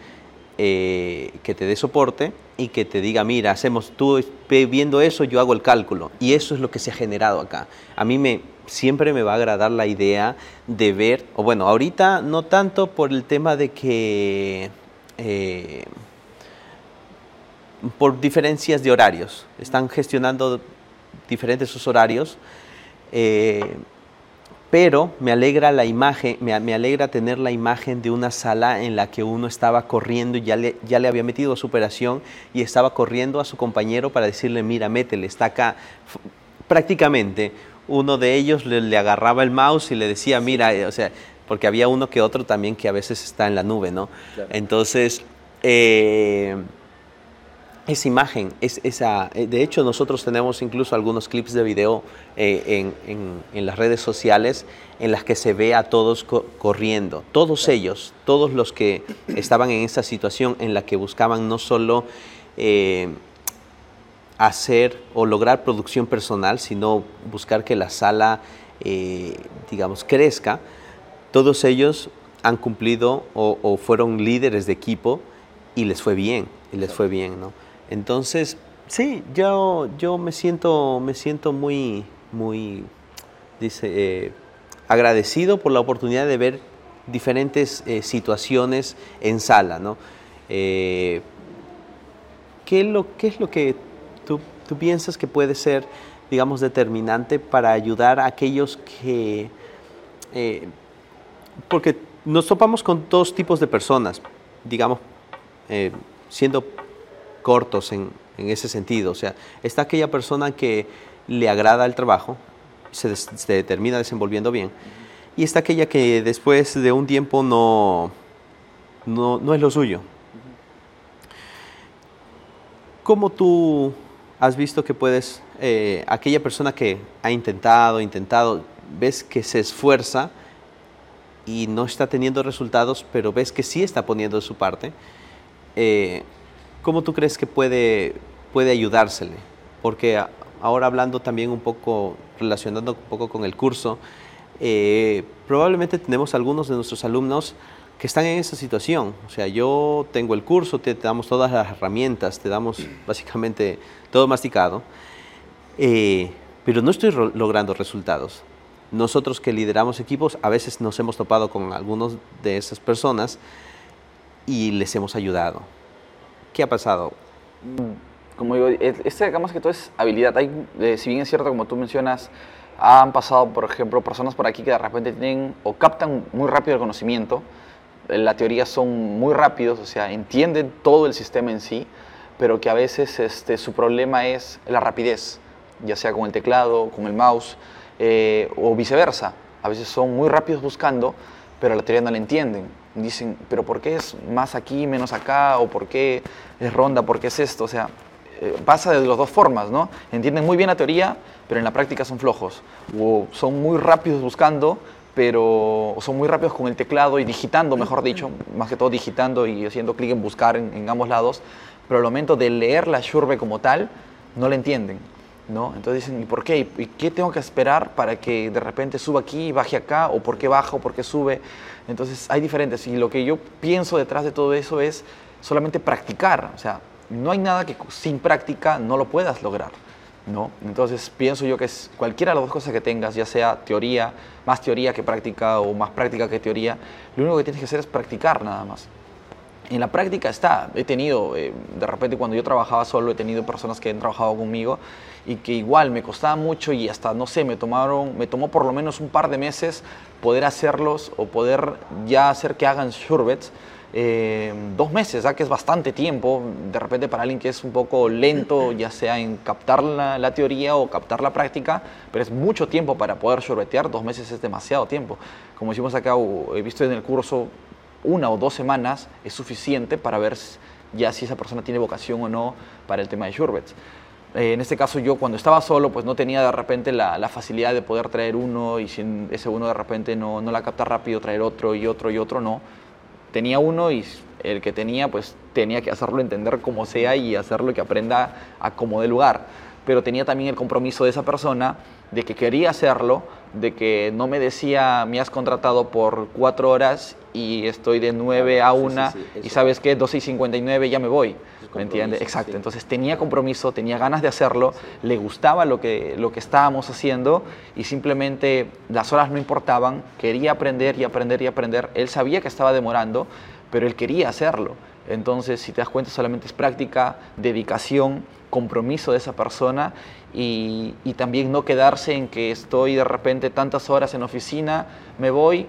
eh, que te dé soporte y que te diga, mira, hacemos tú viendo eso, yo hago el cálculo. Y eso es lo que se ha generado acá. A mí me, siempre me va a agradar la idea de ver, o bueno, ahorita no tanto por el tema de que... Eh, por diferencias de horarios, están gestionando diferentes sus horarios, eh, pero me alegra la imagen, me, alegra tener la imagen de una sala en la que uno estaba corriendo, ya le, ya le había metido a su operación y estaba corriendo a su compañero para decirle, mira, métele, está acá. Prácticamente uno de ellos le, agarraba el mouse y le decía, mira, eh, o sea, porque había uno que otro también que a veces está en la nube, ¿no? Entonces, eh, esa imagen, es, esa, eh, de hecho nosotros tenemos incluso algunos clips de video en, en, las redes sociales en las que se ve a todos corriendo, todos ellos, todos los que estaban en esa situación en la que buscaban no solo hacer o lograr producción personal, sino buscar que la sala, eh, digamos, crezca, todos ellos han cumplido o, fueron líderes de equipo y les fue bien, y les fue bien, ¿no? Entonces, sí, yo, yo me siento, me siento muy, muy, dice, eh, agradecido por la oportunidad de ver diferentes eh, situaciones en sala, ¿no? ¿qué, es lo, ¿Qué es lo que ¿Tú piensas que puede ser, digamos, determinante para ayudar a aquellos que... Eh, porque nos topamos con dos tipos de personas, digamos, eh, siendo cortos en, ese sentido. O sea, está aquella persona que le agrada el trabajo, se, se termina desenvolviendo bien, y está aquella que después de un tiempo no, no, es lo suyo. ¿Cómo tú has visto que puedes, eh, aquella persona que ha intentado, intentado, ves que se esfuerza y no está teniendo resultados, pero ves que sí está poniendo de su parte, eh, ¿cómo tú crees que puede, puede ayudársele? Porque ahora hablando también un poco, relacionando un poco con el curso, eh, probablemente tenemos algunos de nuestros alumnos que están en esa situación. O sea, yo tengo el curso, te, damos todas las herramientas, te damos básicamente todo masticado, eh, pero no estoy logrando resultados. Nosotros que lideramos equipos, a veces nos hemos topado con algunos de esas personas y les hemos ayudado. ¿Qué ha pasado? Mm, como digo, este digamos que todo es habilidad. Eh, si bien es cierto, como tú mencionas, han pasado, por ejemplo, personas por aquí que de repente tienen o captan muy rápido el conocimiento, la teoría son muy rápidos, o sea, entienden todo el sistema en sí, pero que a veces este, su problema es la rapidez, ya sea con el teclado, con el mouse, eh, o viceversa. A veces son muy rápidos buscando, pero la teoría no la entienden. Dicen, pero ¿por qué es más aquí, menos acá? ¿O por qué es ronda? ¿Por qué es esto? O sea, eh, pasa de las dos formas, ¿no? Entienden muy bien la teoría, pero en la práctica son flojos. O son muy rápidos buscando, pero son muy rápidos con el teclado y digitando, mejor dicho, más que todo digitando y haciendo clic en buscar en, ambos lados, pero al momento de leer la Shurbe como tal, no la entienden. ¿no? Entonces dicen, ¿y por qué? ¿Y qué tengo que esperar para que de repente suba aquí, baje acá? ¿O por qué baja o por qué sube? Entonces hay diferentes. Y lo que yo pienso detrás de todo eso es solamente practicar. O sea, no hay nada que sin práctica no lo puedas lograr. ¿no? Entonces pienso yo que es cualquiera de las dos cosas que tengas, ya sea teoría, más teoría que práctica o más práctica que teoría, lo único que tienes que hacer es practicar nada más. En la práctica está, he tenido, eh, de repente cuando yo trabajaba solo, he tenido personas que han trabajado conmigo y que igual me costaba mucho y hasta, no sé, me tomaron, me tomó por lo menos un par de meses poder hacerlos o poder ya hacer que hagan shurbets eh, dos meses, que es bastante tiempo, de repente para alguien que es un poco lento, ya sea en captar la, teoría o captar la práctica, pero es mucho tiempo para poder sorbetear, dos meses es demasiado tiempo. Como decimos acá, he visto en el curso, una o dos semanas es suficiente para ver ya si esa persona tiene vocación o no para el tema de Shurbets. Eh, en este caso yo cuando estaba solo pues no tenía de repente la, facilidad de poder traer uno y si ese uno de repente no, no la capta rápido, traer otro y otro y otro no tenía uno y el que tenía, pues tenía que hacerlo entender como sea y hacerlo que aprenda a como de lugar. Pero tenía también el compromiso de esa persona de que quería hacerlo, de que no me decía, me has contratado por cuatro horas y estoy de 9 a 1 y sabes qué, 12 y 59 ya me voy. ¿Me entiendes? Exacto. Entonces tenía compromiso, tenía ganas de hacerlo, le gustaba lo que, lo que estábamos haciendo y simplemente las horas no importaban, quería aprender y aprender y aprender. Él sabía que estaba demorando, pero él quería hacerlo. Entonces, si te das cuenta, solamente es práctica, dedicación, compromiso de esa persona y, también no quedarse en que estoy de repente tantas horas en oficina, me voy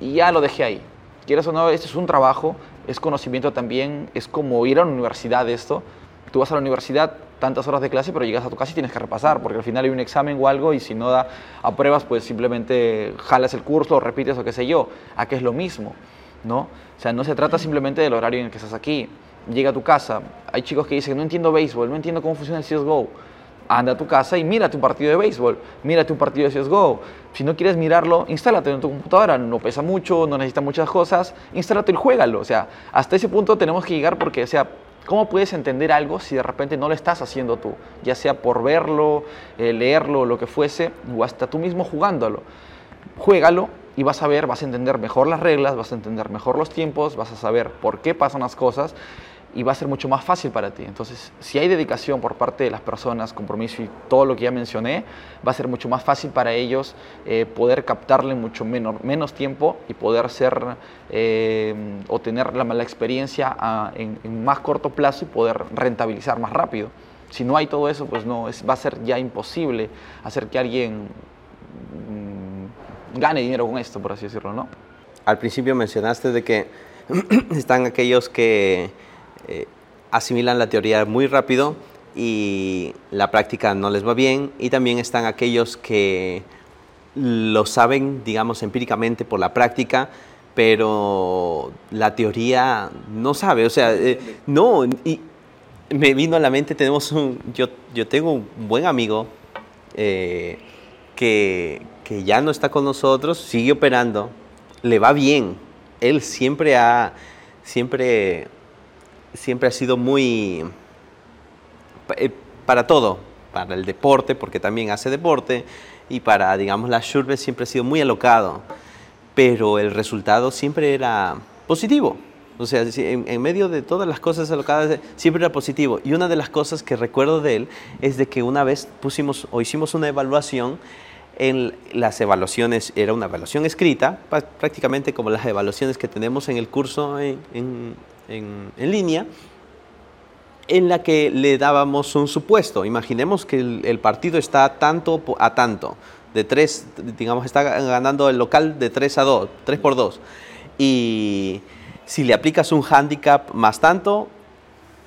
y ya lo dejé ahí. Quieres o no, este es un trabajo, es conocimiento también, es como ir a la universidad esto. Tú vas a la universidad tantas horas de clase, pero llegas a tu casa y tienes que repasar, porque al final hay un examen o algo y si no da a pruebas, pues simplemente jalas el curso, lo repites o qué sé yo. Aquí es lo mismo, ¿no? O sea, no se trata simplemente del horario en el que estás aquí. Llega a tu casa, hay chicos que dicen, no entiendo béisbol, no entiendo cómo funciona el CSGO anda a tu casa y mira tu partido de béisbol, mira tu partido de CSGO. Si no quieres mirarlo, instálate en tu computadora, no pesa mucho, no necesita muchas cosas, instálate y juégalo. O sea, hasta ese punto tenemos que llegar porque, o sea, ¿cómo puedes entender algo si de repente no lo estás haciendo tú? Ya sea por verlo, eh, leerlo, lo que fuese, o hasta tú mismo jugándolo. Juégalo y vas a ver, vas a entender mejor las reglas, vas a entender mejor los tiempos, vas a saber por qué pasan las cosas y va a ser mucho más fácil para ti. Entonces, si hay dedicación por parte de las personas, compromiso y todo lo que ya mencioné, va a ser mucho más fácil para ellos eh, poder captarle mucho menos, menos tiempo y poder ser eh, o tener la mala experiencia ah, en, más corto plazo y poder rentabilizar más rápido. Si no hay todo eso, pues no, es, va a ser ya imposible hacer que alguien mm, gane dinero con esto, por así decirlo, ¿no? Al principio mencionaste de que están aquellos que eh, asimilan la teoría muy rápido y la práctica no les va bien. Y también están aquellos que lo saben, digamos, empíricamente por la práctica, pero la teoría no sabe, o sea, eh, no, y me vino a la mente, tenemos un, yo, yo tengo un buen amigo eh, que, que ya no está con nosotros, sigue operando, le va bien, él siempre ha, siempre, siempre ha sido muy, eh, para todo, para el deporte, porque también hace deporte, y para, digamos, la Shurbe siempre ha sido muy alocado, pero el resultado siempre era positivo. O sea, en, medio de todas las cosas alocadas, siempre era positivo. Y una de las cosas que recuerdo de él es de que una vez pusimos o hicimos una evaluación, en las evaluaciones, era una evaluación escrita, prácticamente como las evaluaciones que tenemos en el curso en, en línea, en la que le dábamos un supuesto. Imaginemos que el, partido está tanto a tanto, de tres, digamos, está ganando el local de 3 a 2, 3 por 2. Y si le aplicas un handicap más tanto,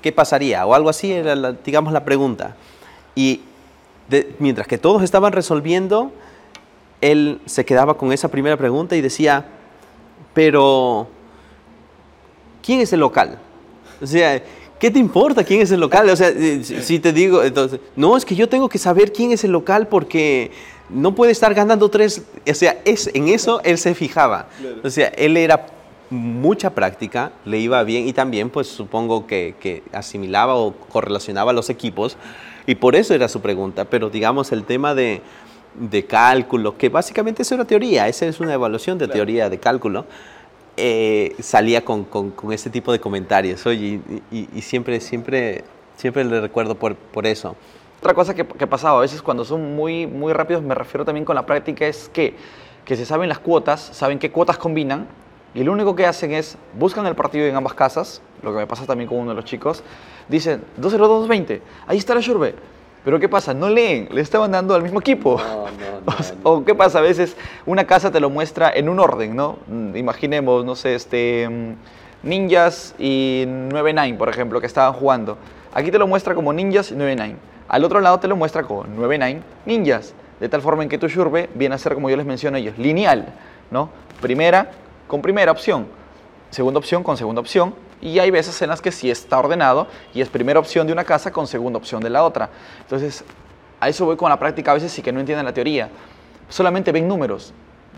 ¿qué pasaría? O algo así era, digamos, la pregunta. Y mientras que todos estaban resolviendo, él se quedaba con esa primera pregunta y decía, pero, ¿quién es el local? O sea, ¿Qué te importa quién es el local? O sea, si te digo, entonces, no, es que yo tengo que saber quién es el local porque no puede estar ganando tres. O sea, es, en eso él se fijaba. O sea, él era mucha práctica, le iba bien y también, pues supongo que, que asimilaba o correlacionaba los equipos y por eso era su pregunta. Pero digamos, el tema de, de cálculo, que básicamente es una teoría, esa es una evaluación de teoría de cálculo. Eh, salía con, con, este tipo de comentarios, oye, y, siempre, siempre, siempre le recuerdo por, por eso. Otra cosa que, que pasaba a veces cuando son muy, muy rápidos, me refiero también con la práctica, es que, que se saben las cuotas, saben qué cuotas combinan, y lo único que hacen es, buscan el partido en ambas casas, lo que me pasa también con uno de los chicos, dicen 2-0-2-20, ahí está la Shurbe, pero ¿qué pasa? No leen, le estaban dando al mismo equipo. o, qué pasa, a veces una casa te lo muestra en un orden, ¿no? Mm, imaginemos, no sé, este, mm, Ninjas y 9-9, por ejemplo, que estaban jugando. Aquí te lo muestra como Ninjas y 9-9. Al otro lado te lo muestra como 9-9 Ninjas. De tal forma en que tu Shurbe viene a ser, como yo les menciono a ellos, lineal, ¿no? Primera con primera opción, segunda opción con segunda opción, y hay veces en las que sí está ordenado y es primera opción de una casa con segunda opción de la otra. Entonces, a eso voy con la práctica a veces sí que no entienden la teoría. Solamente ven números.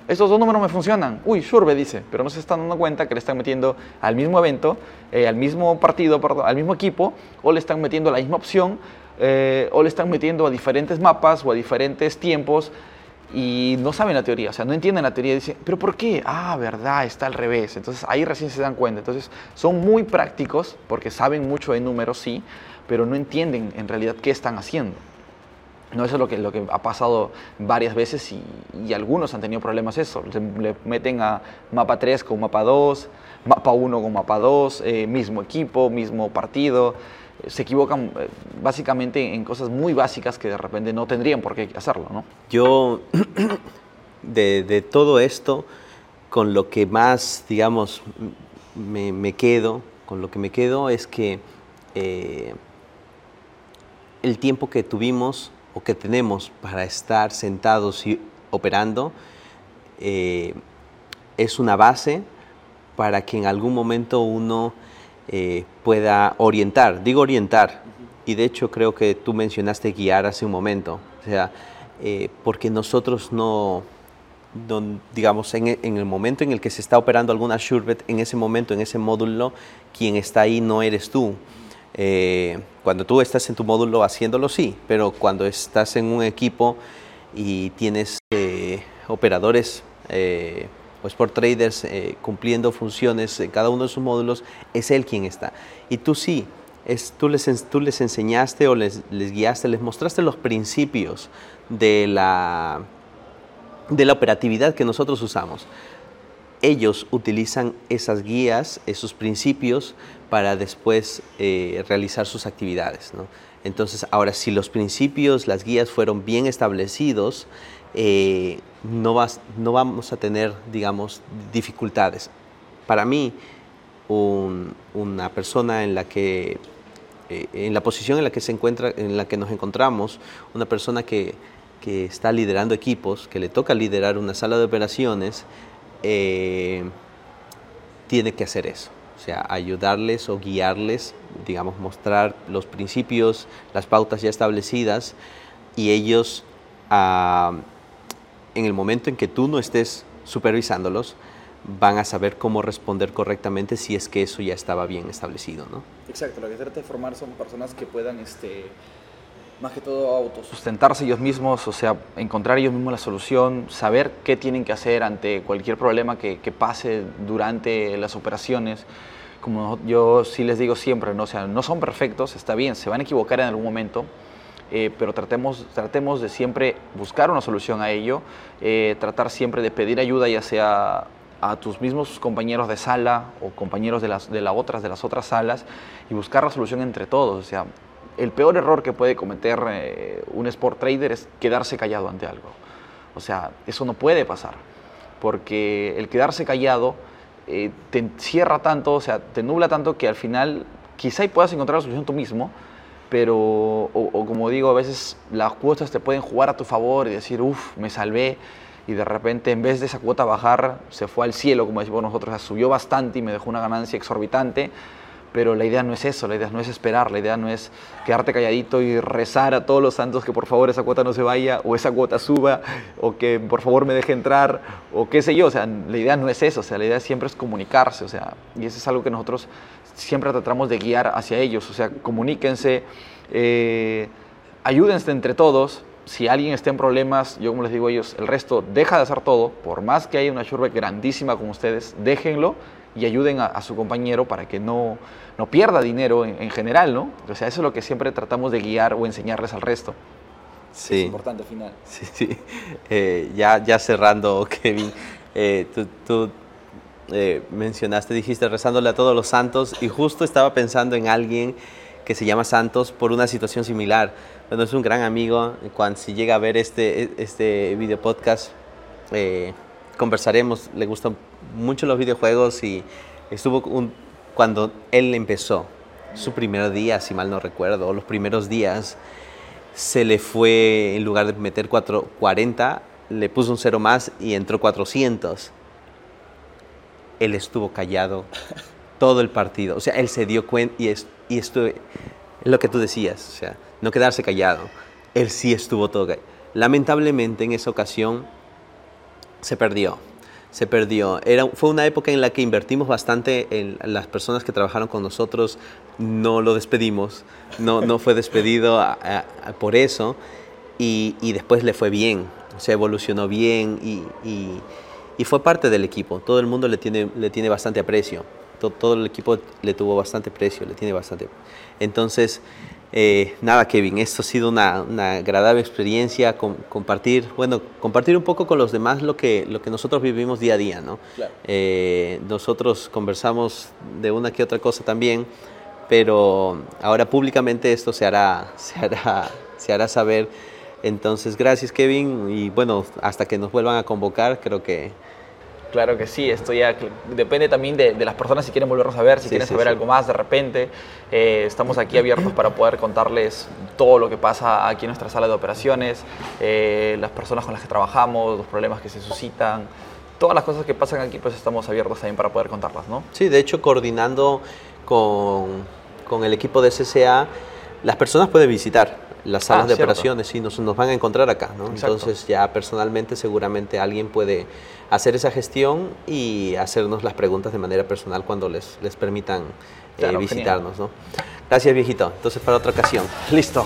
Estos dos números me funcionan. Uy, Shurbe dice, pero no se están dando cuenta que le están metiendo al mismo evento, eh, al mismo partido, al mismo equipo, o le están metiendo la misma opción, eh, o le están metiendo a diferentes mapas o a diferentes tiempos y no saben la teoría, o sea, no entienden la teoría y dicen, pero ¿por qué? Ah, verdad, está al revés. Entonces ahí recién se dan cuenta. Entonces son muy prácticos porque saben mucho de números, sí, pero no entienden en realidad qué están haciendo. No, eso es lo que, lo que ha pasado varias veces y, algunos han tenido problemas eso. Le, meten a mapa 3 con mapa 2, mapa 1 con mapa 2, eh, mismo equipo, mismo partido se equivocan eh, básicamente en cosas muy básicas que de repente no tendrían por qué hacerlo, ¿no? Yo, de, todo esto, con lo que más, digamos, me, quedo, con lo que me quedo es que eh, el tiempo que tuvimos o que tenemos para estar sentados y operando eh, es una base para que en algún momento uno eh, pueda orientar. Digo orientar, y de hecho creo que tú mencionaste guiar hace un momento, o sea, eh, porque nosotros no, digamos, en, el momento en el que se está operando alguna Shurbet, en ese momento, en ese módulo, quien está ahí no eres tú. Eh, cuando tú estás en tu módulo haciéndolo, sí, pero cuando estás en un equipo y tienes operadores o Sport Traders eh, cumpliendo funciones en cada uno de sus módulos, es él quien está. Y tú sí, es, tú, les, tú les enseñaste o les, les guiaste, les mostraste los principios de la, de la operatividad que nosotros usamos. Ellos utilizan esas guías, esos principios, para después eh, realizar sus actividades. Entonces, ahora, si los principios, las guías fueron bien establecidos, eh, no, vas, no vamos a tener, digamos, dificultades. Para mí, una persona en la que, eh, en la posición en la que se encuentra, en la que nos encontramos, una persona que, que está liderando equipos, que le toca liderar una sala de operaciones, eh, tiene que hacer eso. O sea, ayudarles o guiarles, digamos, mostrar los principios, las pautas ya establecidas y ellos, ah, en el momento en que tú no estés supervisándolos, van a saber cómo responder correctamente si es que eso ya estaba bien establecido, ¿no? Exacto, lo que trata de formar son personas que puedan, este, más que todo, autosustentarse ellos mismos, o sea, encontrar ellos mismos la solución, saber qué tienen que hacer ante cualquier problema que, que pase durante las operaciones. Como yo sí les digo siempre, ¿no? O sea, no son perfectos, está bien, se van a equivocar en algún momento, eh, pero tratemos, tratemos de siempre buscar una solución a ello, eh, tratar siempre de pedir ayuda, ya sea a tus mismos compañeros de sala o compañeros de las, de las otras, de las otras salas y buscar la solución entre todos. O sea, el peor error que puede cometer eh, un sport trader es quedarse callado ante algo. O sea, eso no puede pasar, porque el quedarse callado eh, te encierra tanto, o sea, te nubla tanto que al final quizá puedas encontrar la solución tú mismo, pero, o, o como digo, a veces las cuotas te pueden jugar a tu favor y decir, uff, me salvé, y de repente en vez de esa cuota bajar, se fue al cielo, como decimos nosotros, subió bastante y me dejó una ganancia exorbitante. Pero la idea no es eso, la idea no es esperar, la idea no es quedarte calladito y rezar a todos los santos que por favor esa cuota no se vaya o esa cuota suba o que por favor me deje entrar o qué sé yo. O sea, la idea no es eso, o sea, la idea siempre es comunicarse, o sea, y eso es algo que nosotros siempre tratamos de guiar hacia ellos, o sea, comuníquense, eh, ayúdense entre todos, si alguien está en problemas, yo como les digo a ellos, el resto deja de hacer todo, por más que haya una shurbe grandísima con ustedes, déjenlo y ayuden a, su compañero para que no, no pierda dinero en, general, ¿no? O sea, eso es lo que siempre tratamos de guiar o enseñarles al resto. Sí. Es importante al final. Sí, sí. Eh, ya, ya cerrando, Kevin, eh, tú, eh, mencionaste, dijiste rezándole a todos los santos y justo estaba pensando en alguien que se llama Santos por una situación similar bueno, es un gran amigo. Cuando si llega a ver este, este video podcast, eh, conversaremos. Le gustan mucho los videojuegos y estuvo un, cuando él empezó, su primer día, si mal no recuerdo, los primeros días, se le fue, en lugar de meter 440, le puso un cero más y entró 400. Él estuvo callado todo el partido. O sea, él se dio cuenta y, es, esto es lo que tú decías. O sea, no quedarse callado. Él sí estuvo todo. Lamentablemente en esa ocasión se perdió. Se perdió. Era, fue una época en la que invertimos bastante en las personas que trabajaron con nosotros. No lo despedimos. No, no fue despedido por eso. Y, y, después le fue bien. Se evolucionó bien y, y, fue parte del equipo. Todo el mundo le tiene, le tiene bastante aprecio. Todo, todo el equipo le tuvo bastante aprecio, le tiene bastante. Entonces, eh, nada, Kevin, esto ha sido una, agradable experiencia, compartir, bueno, compartir un poco con los demás lo que, lo que nosotros vivimos día a día, ¿no? Eh, nosotros conversamos de una que otra cosa también, pero ahora públicamente esto se hará, se hará, se hará saber. Entonces, gracias, Kevin, y bueno, hasta que nos vuelvan a convocar, creo que Claro que sí, esto ya depende también de, las personas si quieren volvernos a ver, si quieren saber algo más de repente. Eh, estamos aquí abiertos para poder contarles todo lo que pasa aquí en nuestra sala de operaciones, eh, las personas con las que trabajamos, los problemas que se suscitan, todas las cosas que pasan aquí, pues estamos abiertos también para poder contarlas, ¿no? Sí, de hecho, coordinando con, con el equipo de CCA, las personas pueden visitar las salas ah, de operaciones y nos, nos, van a encontrar acá, ¿no? Entonces ya personalmente seguramente alguien puede hacer esa gestión y hacernos las preguntas de manera personal cuando les, les permitan eh, visitarnos, ¿no? Gracias, viejito. Entonces, para otra ocasión. Listo.